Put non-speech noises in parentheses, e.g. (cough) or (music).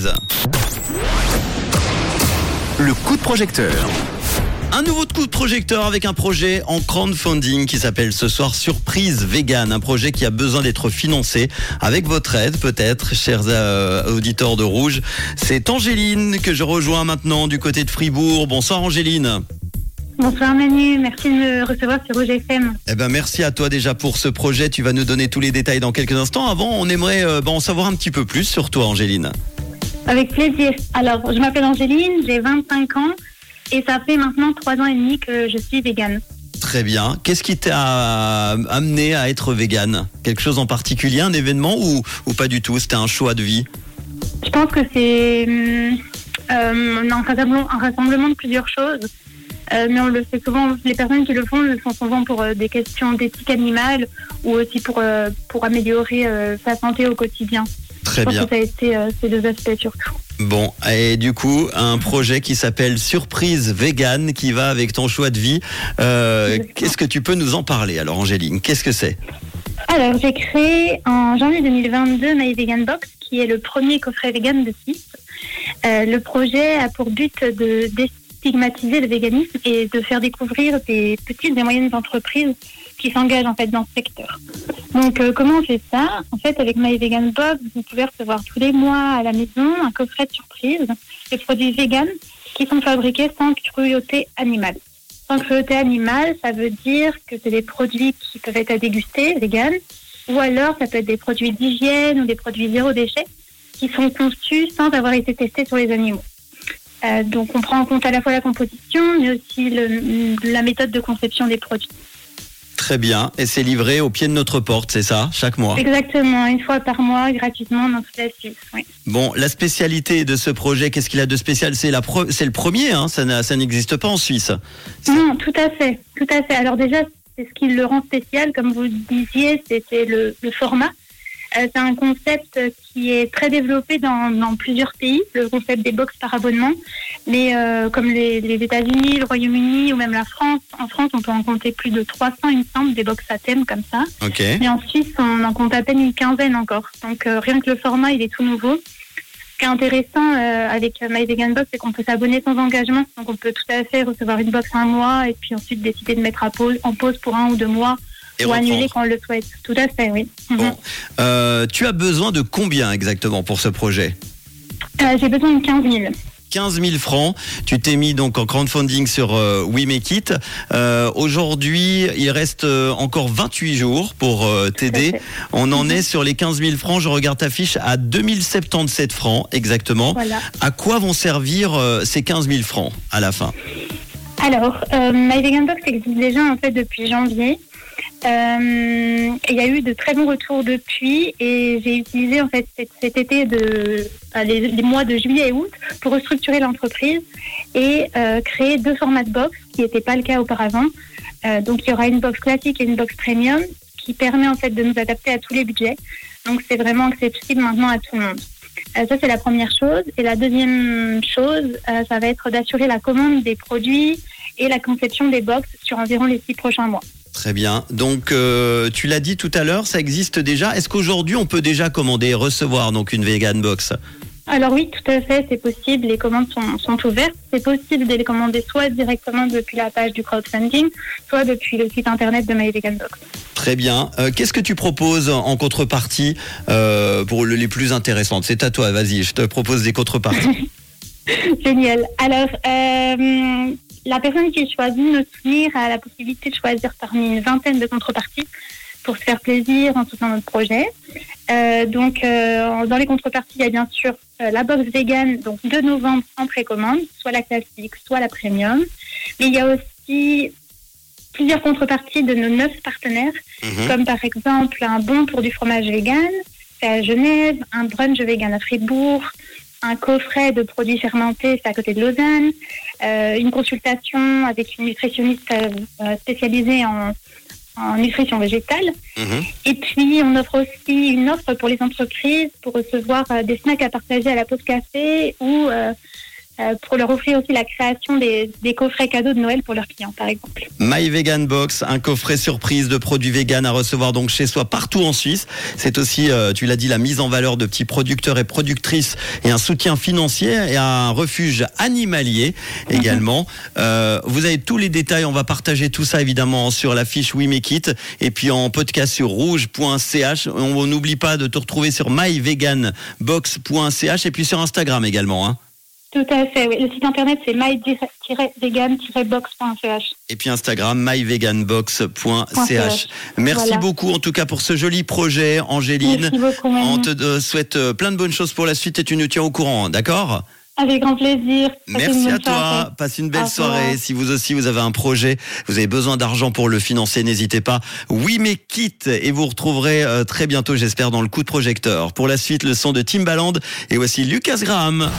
16. Le coup de projecteur. Un nouveau coup de projecteur avec un projet en crowdfunding qui s'appelle ce soir Surprise Vegan, un projet qui a besoin d'être financé avec votre aide peut-être, chers euh, auditeurs de Rouge. C'est Angéline que je rejoins maintenant du côté de Fribourg. Bonsoir Angéline. Bonsoir Manu, merci de me recevoir sur Rouge FM. Eh ben merci à toi déjà pour ce projet. Tu vas nous donner tous les détails dans quelques instants. Avant, on aimerait euh, ben, en savoir un petit peu plus sur toi, Angéline. Avec plaisir. Alors, je m'appelle Angéline, j'ai 25 ans et ça fait maintenant 3 ans et demi que je suis végane. Très bien. Qu'est-ce qui t'a amené à être végane? Quelque chose en particulier, un événement ou, ou pas du tout? C'était un choix de vie? Je pense que c'est hum, euh, un, rassemblement, un rassemblement de plusieurs choses. Euh, mais on le fait souvent, les personnes qui le font le font souvent pour euh, des questions d'éthique animale ou aussi pour, euh, pour améliorer euh, sa santé au quotidien. Très bien. ça a été euh, ces deux aspects surtout. Bon, et du coup, un projet qui s'appelle Surprise Vegan qui va avec ton choix de vie. Euh. Qu'est-ce que tu peux nous en parler alors, Angéline? Qu'est-ce que c'est? Alors, j'ai créé en janvier 2022 My Vegan Box, qui est le premier coffret vegan de Suisse. Euh, le projet a pour but de déstigmatiser le véganisme et de faire découvrir des petites et moyennes entreprises qui s'engagent en fait dans ce secteur. Donc, euh, comment on fait ça? En fait, avec My Vegan Box, vous pouvez recevoir tous les mois à la maison un coffret de surprise de produits vegan qui sont fabriqués sans cruauté animale. Sans cruauté animale, ça veut dire que c'est des produits qui peuvent être à déguster, vegan, ou alors ça peut être des produits d'hygiène ou des produits zéro déchet qui sont conçus sans avoir été testés sur les animaux. Euh, donc on prend en compte à la fois la composition, mais aussi la méthode de conception des produits. Très bien. Et c'est livré au pied de notre porte, c'est ça Chaque mois Exactement, une fois par mois, gratuitement dans toute la Suisse. Oui. Bon, la spécialité de ce projet, qu'est-ce qu'il a de spécial? C'est le premier, hein ça n'existe pas en Suisse. Non, tout à fait, tout à fait. Alors déjà, c'est ce qui le rend spécial, comme vous le disiez, c'était le, le format. Euh, c'est un concept qui est très développé dans, dans plusieurs pays, le concept des box par abonnement. Mais euh, comme les, les États-Unis, le Royaume-Uni ou même la France, en France, on peut en compter plus de 300, il me semble, des box à thème comme ça. Ok. Mais en Suisse, on en compte à peine une quinzaine encore. Donc euh, rien que le format, il est tout nouveau. Ce qui est intéressant euh, avec My Vegan Box, c'est qu'on peut s'abonner sans engagement. Donc on peut tout à fait recevoir une box un mois et puis ensuite décider de mettre à pause, en pause pour un ou deux mois Et ou annuler quand on le souhaite. Tout à fait, oui. Mhm. Bon. Euh, tu as besoin de combien exactement pour ce projet Euh, J'ai besoin de 15 000. 15 000 francs. Tu t'es mis donc en crowdfunding sur euh, We Make It. Euh, Aujourd'hui, il reste euh, encore 28 jours pour euh, t'aider. On en est sur les 15 000 francs. Je regarde ta fiche à 2077 francs exactement. Voilà. À quoi vont servir euh, ces 15 000 francs à la fin? Alors, euh, My Vegan Box existe déjà en fait depuis janvier. Euh, Il y a eu de très bons retours depuis et j'ai utilisé en fait cet, été de les, mois de juillet et août pour restructurer l'entreprise et euh, créer deux formats de box qui n'étaient pas le cas auparavant. Euh, donc il y aura une box classique et une box premium qui permet en fait de nous adapter à tous les budgets. Donc c'est vraiment accessible maintenant à tout le monde. Ça c'est la première chose. Et la deuxième chose, ça va être d'assurer la commande des produits et la conception des box sur environ les six prochains mois. Très bien. Donc, euh, tu l'as dit tout à l'heure, ça existe déjà. Est-ce qu'aujourd'hui, on peut déjà commander et recevoir donc une vegan box? Alors oui, tout à fait, c'est possible. Les commandes sont, sont ouvertes. C'est possible de les commander soit directement depuis la page du crowdfunding, soit depuis le site internet de My Vegan Box. Très bien. Euh, Qu'est-ce que tu proposes en contrepartie euh, pour le- les plus intéressantes? C'est à toi, vas-y, je te propose des contreparties. (laughs) Génial. Alors, la personne qui choisit de nous soutenir a la possibilité de choisir parmi une vingtaine de contreparties pour se faire plaisir en soutenant notre projet. Euh, donc, euh, dans les contreparties, il y a bien sûr euh, la box vegan, donc 2 novembre en précommande, soit la classique, soit la premium. Mais il y a aussi plusieurs contreparties de nos neuf partenaires, Mhm. comme par exemple un bon pour du fromage vegan, c'est à Genève, un brunch vegan à Fribourg, un coffret de produits fermentés, c'est à côté de Lausanne, euh, une consultation avec une nutritionniste euh, spécialisée en, en nutrition végétale. Mhm. Et puis, on offre aussi une offre pour les entreprises pour recevoir euh, des snacks à partager à la pause café ou pour leur offrir aussi la création des, des coffrets cadeaux de Noël pour leurs clients, par exemple. My Vegan Box, un coffret surprise de produits vegan à recevoir donc chez soi partout en Suisse. C'est aussi, euh, tu l'as dit, la mise en valeur de petits producteurs et productrices et un soutien financier et un refuge animalier également. Euh, vous avez tous les détails, on va partager tout ça évidemment sur la fiche We Make It et puis en podcast sur rouge.ch. On n'oublie pas de te retrouver sur myveganbox.ch et puis sur Instagram également. Hein. Tout à fait, oui. Le site internet, c'est my-vegan-box.ch. Et puis Instagram, myveganbox.ch. Merci Voilà. beaucoup en tout cas pour ce joli projet, Angéline. Merci beaucoup, On te euh, souhaite euh, plein de bonnes choses pour la suite et tu nous tiens au courant, d'accord? Avec grand plaisir. Passez Merci à toi, soirée. passe une belle soirée. Si vous aussi vous avez un projet, vous avez besoin d'argent pour le financer, n'hésitez pas. Oui mais quitte et vous retrouverez euh, très bientôt, j'espère, dans le coup de projecteur. Pour la suite, le son de Timbaland et voici Lucas Graham.